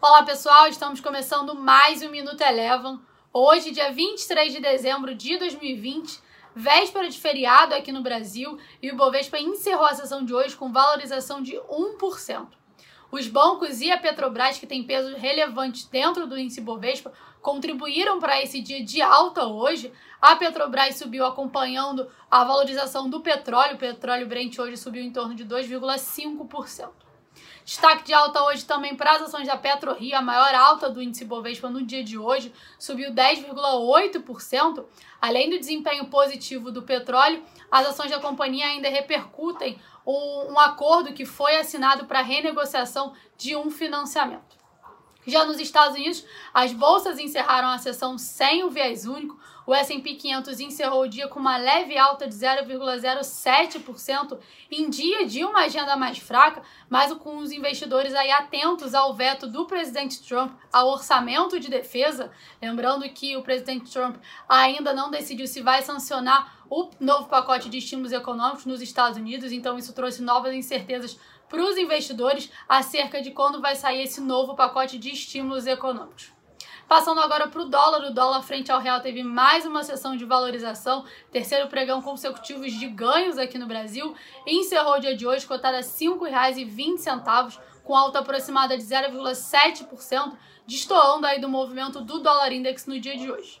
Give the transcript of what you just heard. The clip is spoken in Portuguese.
Olá pessoal, estamos começando mais um Minuto Eleven. Hoje, dia 23 de dezembro de 2020, véspera de feriado aqui no Brasil, e o Bovespa encerrou a sessão de hoje com valorização de 1%. Os bancos e a Petrobras, que têm peso relevante dentro do índice Bovespa, contribuíram para esse dia de alta hoje. A Petrobras subiu acompanhando a valorização do petróleo. O petróleo Brent hoje subiu em torno de 2,5%. Destaque de alta hoje também para as ações da PetroRio, a maior alta do índice Bovespa no dia de hoje, subiu 10,8%. Além do desempenho positivo do petróleo, as ações da companhia ainda repercutem um, acordo que foi assinado para renegociação de um financiamento. Já nos Estados Unidos, as bolsas encerraram a sessão sem o viés único. O S&P 500 encerrou o dia com uma leve alta de 0,07% em dia de uma agenda mais fraca, mas com os investidores aí atentos ao veto do presidente Trump ao orçamento de defesa. Lembrando que o presidente Trump ainda não decidiu se vai sancionar o novo pacote de estímulos econômicos nos Estados Unidos, então isso trouxe novas incertezas para os investidores acerca de quando vai sair esse novo pacote de estímulos econômicos. Passando agora para o dólar, o dólar frente ao real teve mais uma sessão de valorização, terceiro pregão consecutivo de ganhos aqui no Brasil, encerrou o dia de hoje cotado a R$ 5,20, com alta aproximada de 0,7%, destoando aí do movimento do dólar index no dia de hoje.